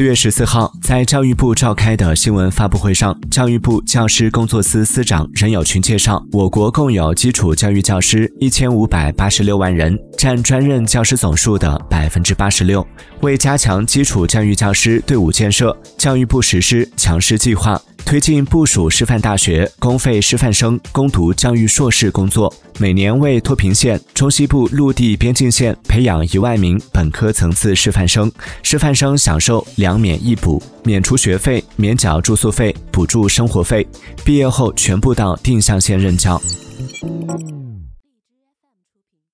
四月十四号，在教育部召开的新闻发布会上，教育部教师工作司司长任友群介绍，我国共有基础教育教师一千五百八十六万人，占专任教师总数的百分之八十六。为加强基础教育教师队伍建设，教育部实施强师计划。推进部署师范大学公费师范生攻读教育硕士工作，每年为脱贫县、中西部陆地边境县培养一万名本科层次师范生，师范生享受两免一补，免除学费、免缴住宿费、补助生活费，毕业后全部到定向县任教。